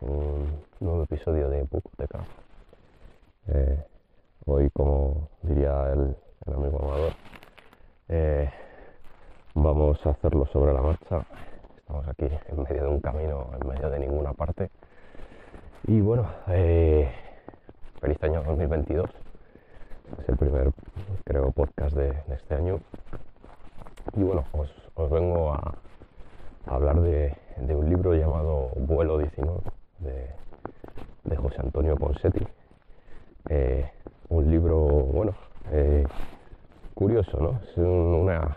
Un nuevo episodio de Bucoteca. Eh, hoy, como diría el, amigo Amador, eh, vamos a hacerlo sobre la marcha. Estamos aquí en medio de un camino, en medio de ninguna parte. Y bueno, eh, feliz año 2022. Es el primer, creo, podcast de, este año. Y bueno, os vengo a, hablar de, de un libro llamado Vuelo 19 de, de José Antonio Ponsetti. Eh, un libro, bueno, eh, curioso, ¿no? Es un- una,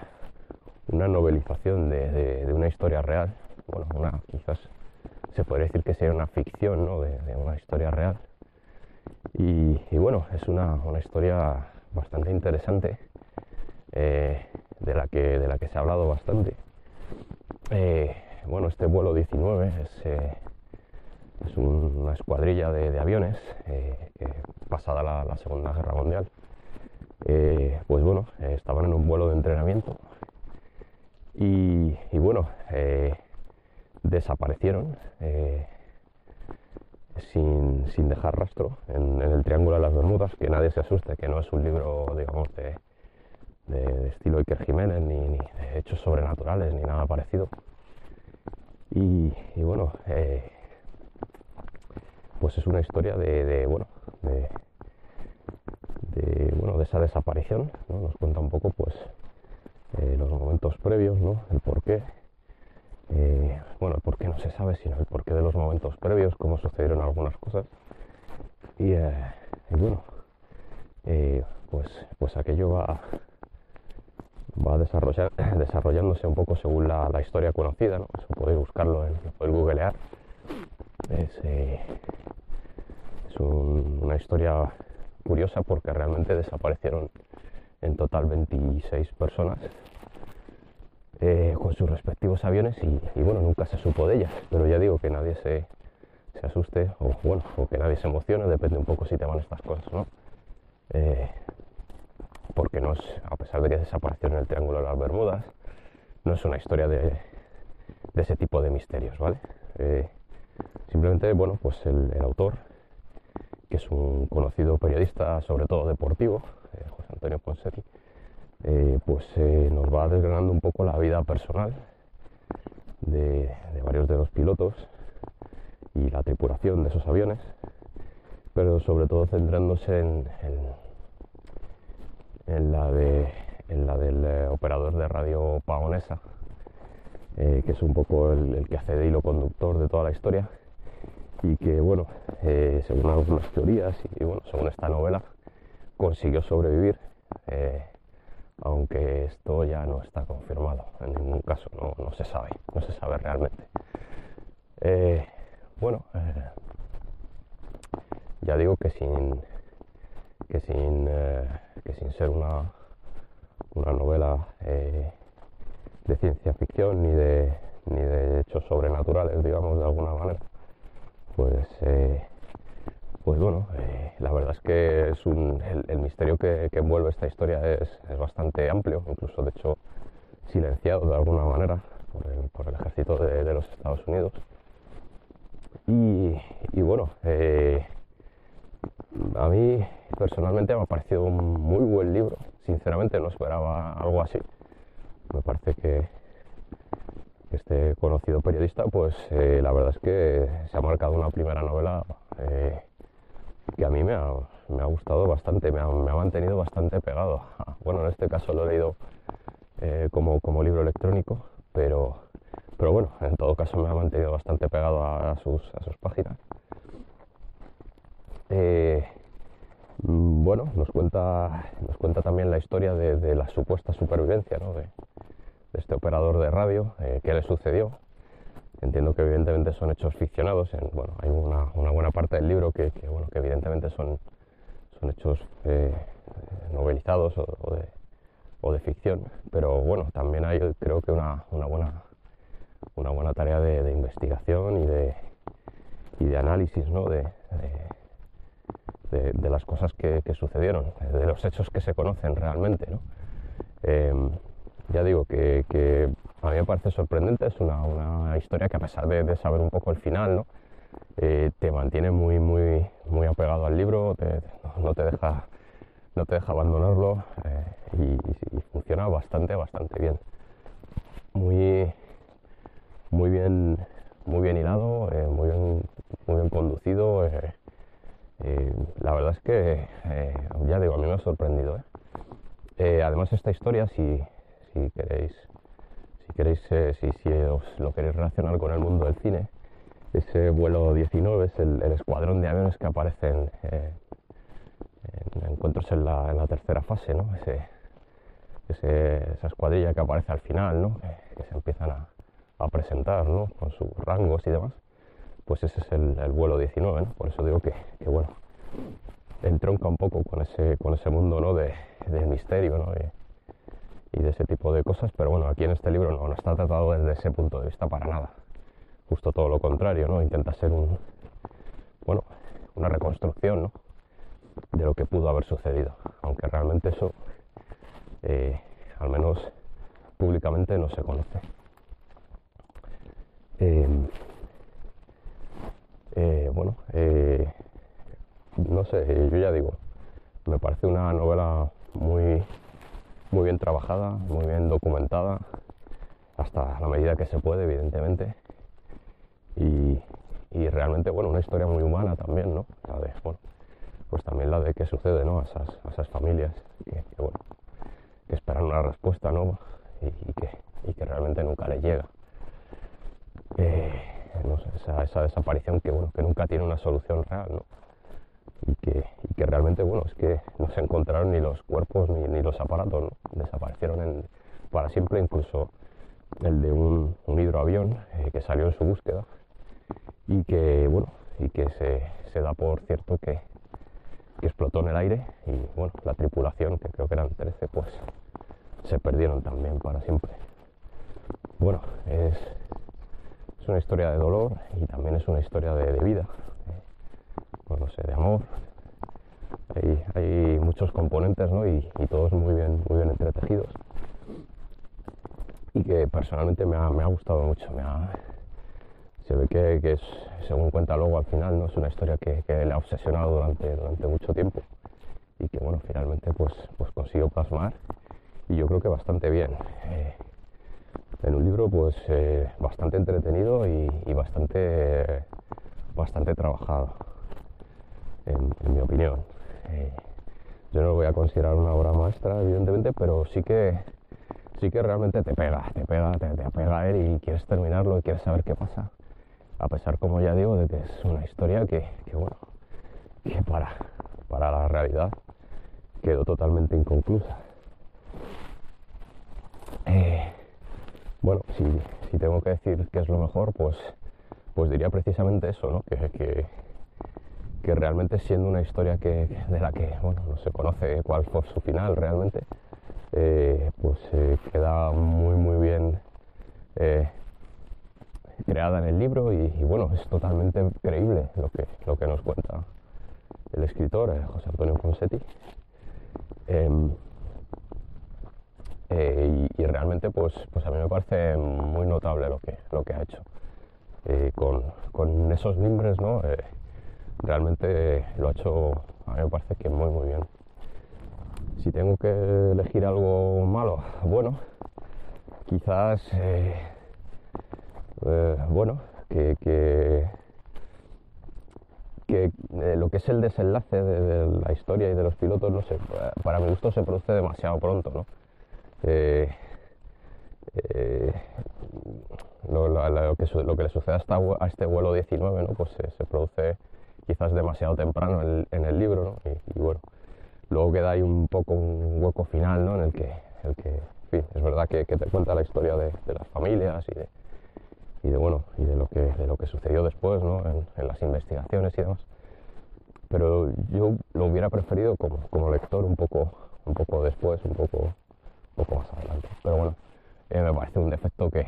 una novelización de, de- una historia real. Bueno, una, quizás se podría decir que sea una ficción, ¿no? De, de una historia real. Y, y bueno, es una, una historia bastante interesante, eh, de, la que, de la que se ha hablado bastante. Eh, bueno, este vuelo 19 es, eh, una escuadrilla de, aviones eh, pasada la, Segunda Guerra Mundial, pues bueno, estaban en un vuelo de entrenamiento y, bueno, desaparecieron sin, sin dejar rastro en, en el Triángulo de las Bermudas, que nadie se asuste, que no es un libro, digamos, de, de- estilo Iker Jiménez, ni, de hechos sobrenaturales, ni nada parecido. Y, bueno, eh, pues es una historia de, bueno, de, de, bueno, de esa desaparición, ¿no? Nos cuenta un poco, pues, eh, los momentos previos, ¿no? El porqué. Eh, bueno, el porqué no se sabe, sino el porqué de los momentos previos, cómo sucedieron algunas cosas. Y, bueno, pues, pues aquello va, va desarrollar, desarrollándose un poco según la, historia conocida, ¿no? Eso podéis buscarlo, en, podéis googlear. Es, eh, es un- una historia curiosa porque realmente desaparecieron en total 26 personas eh, con sus respectivos aviones y, y, bueno, nunca se supo de ellas. Pero ya digo que nadie se, se asuste o bueno, o que nadie se emocione, depende un poco si te van estas cosas, ¿no? Eh, porque no es, a pesar de que desaparecieron en el Triángulo de las Bermudas, no es una historia de, ese tipo de misterios, ¿vale? Eh, simplemente, bueno, pues el, autor, que es un conocido periodista, sobre todo deportivo, eh, José Antonio Ponsetti, eh, pues nos va desgranando un poco la vida personal de, varios de los pilotos y la tripulación de esos aviones, pero sobre todo centrándose en, en- en la, de, en la del eh, operador de radio Paonesa, eh, que es un poco el, que hace de hilo conductor de toda la historia y que, bueno, eh, según algunas teorías y, bueno, según esta novela, consiguió sobrevivir, eh, aunque esto ya no está confirmado en ningún caso, no, no se sabe, no se sabe realmente. Bueno, ya digo que sin que sin, eh, que sin ser una, una novela eh, de ciencia ficción ni de, ni de hechos sobrenaturales, digamos, de alguna manera, pues, eh, pues bueno, la verdad es que es un, el, misterio que, envuelve esta historia es, es, bastante amplio, incluso de hecho silenciado de alguna manera por el, por el ejército de, los Estados Unidos. Y, y bueno, a mí personalmente me ha parecido un muy buen libro. Sinceramente no esperaba algo así. Me parece que este conocido periodista, pues eh, la verdad es que se ha marcado una primera novela eh, que a mí me ha, gustado bastante, me ha, mantenido bastante pegado. Bueno, en este caso lo he leído eh, como, libro electrónico, pero, bueno, en todo caso me ha mantenido bastante pegado a sus páginas. Mm, bueno, nos cuenta, nos cuenta también la historia de, la supuesta supervivencia de, este operador de radio, eh, qué le sucedió. Entiendo que evidentemente son hechos ficcionados, bueno, hay una, buena parte del libro que, bueno, que evidentemente son, son hechos eh, novelizados o, de, ficción, pero bueno, también hay creo que una, buena, una buena tarea de, investigación y de, y de análisis ¿no? de, de, las cosas que, sucedieron, de los hechos que se conocen realmente. Em, ya digo que, a mí me parece sorprendente, es una, historia que a pesar de, saber un poco el final, eh, te mantiene muy, muy, muy apegado al libro, no, te deja, no te deja abandonarlo eh, y, funciona bastante, bastante bien. Muy, muy bien, muy bien hilado, eh, muy, bien, muy bien conducido la verdad es que, eh, ya digo, a mí me ha sorprendido. ¿eh? además, esta historia, si, si queréis, si, queréis si, si, os lo queréis relacionar con el mundo del cine, ese vuelo 19 es el, escuadrón de aviones que aparecen en, encuentros en la, tercera fase, ¿no? esa escuadrilla que aparece al final, ¿no? que se empiezan a, a presentar ¿no? con sus rangos y demás pues ese es el, vuelo 19, ¿no? Por eso digo que, bueno, entronca un poco con ese, con ese mundo, ¿no? De, misterio, ¿no? Y, de ese tipo de cosas, pero bueno, aquí en este libro no, no está tratado desde ese punto de vista para nada. Justo todo lo contrario, ¿no? Intenta ser un, bueno, una reconstrucción, ¿no? De lo que pudo haber sucedido, aunque realmente eso, eh, al menos públicamente, no se conoce. Eh, eh, bueno, eh, no sé, yo ya digo, me parece una novela muy, muy bien trabajada, muy bien documentada, hasta la medida que se puede, evidentemente. Y, realmente, bueno, una historia muy humana también, ¿no? La de, bueno, pues también la de qué sucede, ¿no? A esas, familias que, bueno, que esperan una respuesta, ¿no? Y, que, y que realmente nunca les llega. Eh, esa, desaparición que, bueno, que nunca tiene una solución real, Y que, realmente, bueno, es que no se encontraron ni los cuerpos ni, los aparatos, Desaparecieron para siempre, incluso el de un, hidroavión eh, que salió en su búsqueda y que, bueno, y que se, da por cierto que, que explotó en el aire y, bueno, la tripulación, que creo que eran 13, pues se perdieron también para siempre. Bueno, es, es una historia de dolor y también es una historia de, vida, pues no sé, de amor. Hay, muchos componentes ¿no? y, todos muy bien, muy bien entretejidos. Y que personalmente me ha, gustado mucho. Me se ve que, es, según cuenta luego al final, ¿no? es una historia que, le ha obsesionado durante, durante mucho tiempo y que bueno, finalmente pues, pues consiguió plasmar y yo creo que bastante bien. Eh, en un libro pues eh, bastante entretenido y, bastante bastante trabajado en, mi opinión. Eh, yo no lo voy a considerar una obra maestra evidentemente pero sí que sí que realmente te pega te pega te, te pega a él y quieres terminarlo y quieres saber qué pasa. A pesar como ya digo de que es una historia que, bueno que para para la realidad quedó totalmente inconclusa. Eh, bueno, si, tengo que decir qué es lo mejor, pues, pues diría precisamente eso, ¿no? Que, que realmente siendo una historia que, de la que bueno, no se conoce cuál fue su final realmente, eh, pues eh, queda muy muy bien eh, creada en el libro y, bueno, es totalmente creíble lo que, lo que nos cuenta el escritor José Antonio Fonsetti. Em, y, realmente pues, pues a mí me parece muy notable lo que, lo que ha hecho. con, con, esos mimbres, ¿no? realmente lo ha hecho, a mí me parece que muy muy bien. Si tengo que elegir algo malo, bueno, quizás, eh, eh, bueno, que, que, eh, lo que es el desenlace de, la historia y de los pilotos, no sé, para mi gusto se produce demasiado pronto, ¿no? Lo, que, lo, que, le sucede a, este vuelo 19, ¿no? Pues se produce quizás demasiado temprano en, el libro, ¿no? y, bueno, luego queda ahí un poco un hueco final, ¿no? En el que, el que en fin, es verdad que, te cuenta la historia de, las familias y de, y de, bueno, y de lo que, de lo que sucedió después, ¿no? En, las investigaciones y demás. Pero yo lo hubiera preferido como, como lector un poco, un poco después, un poco, poco más adelante. Pero bueno, eh, me parece un defecto que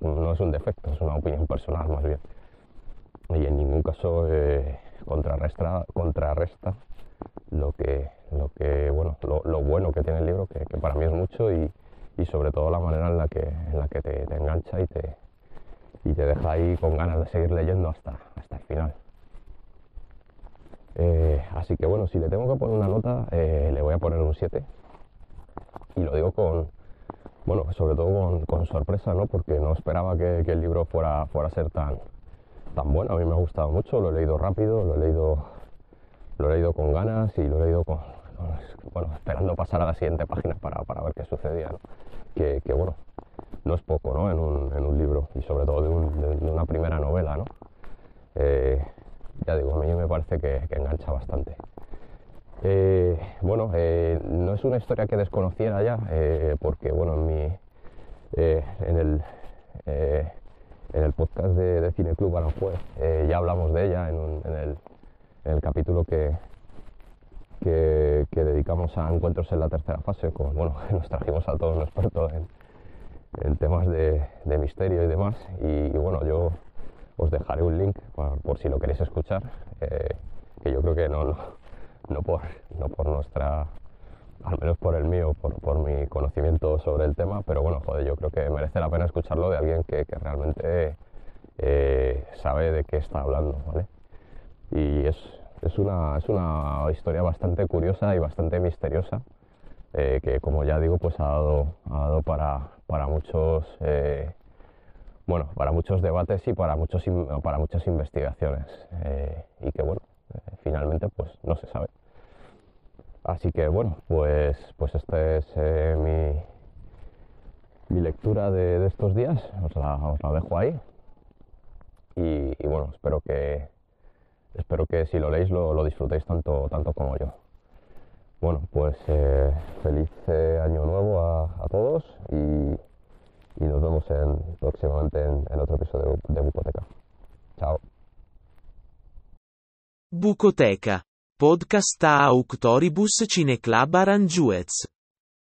no es un defecto, es una opinión personal más bien. Y en ningún caso eh, contrarresta, contrarresta lo que, lo que bueno, lo, bueno que tiene el libro, que, para mí es mucho, y, sobre todo la manera en la que, en la que te, engancha y te, y te deja ahí con ganas de seguir leyendo hasta, hasta el final. Eh, así que bueno, si le tengo que poner una nota, eh, le voy a poner un 7. Y lo digo con, bueno, sobre todo con, sorpresa, ¿no? Porque no esperaba que, que, el libro fuera, fuera a ser tan, tan bueno. A mí me ha gustado mucho, lo he leído rápido, lo he leído, lo he leído con ganas y lo he leído con, bueno, esperando pasar a la siguiente página para, para ver qué sucedía. Que, que, bueno, no es poco ¿no? en, un, en un libro y sobre todo de, una primera novela. ¿no? Eh, ya digo, a mí me parece que, engancha bastante. Eh, bueno, eh, no es una historia que desconociera ya, porque bueno, en mi en el en el podcast de, de Cine Club Aranjuez eh, ya hablamos de ella en, el, capítulo que, que, dedicamos a encuentros en la tercera fase, con, bueno, nos trajimos a todos un experto en, temas de, misterio y demás. Y, bueno, yo os dejaré un link por, si lo queréis escuchar, eh, que yo creo que no, no, por, no por nuestra al menos por el mío, por, mi conocimiento sobre el tema, pero bueno, joder, yo creo que merece la pena escucharlo de alguien que, realmente eh, sabe de qué está hablando, ¿vale? Y es, es, una, es una historia bastante curiosa y bastante misteriosa, eh, que como ya digo, pues ha dado, ha dado para, para muchos... Eh, bueno, para muchos debates y para, muchos, para muchas investigaciones. y que bueno, finalmente pues no se sabe. Así que bueno, pues, pues esta es eh, mi, lectura de, estos días, os la, dejo ahí. Y, bueno, espero que, espero que si lo leéis lo, disfrutéis tanto, tanto como yo. Bueno, pues eh, feliz eh, año nuevo a, todos y, nos vemos próximamente en, otro episodio de, de Bucoteca. Chao. Bucoteca Podcast a Auctoribus Cineclub Aranjuez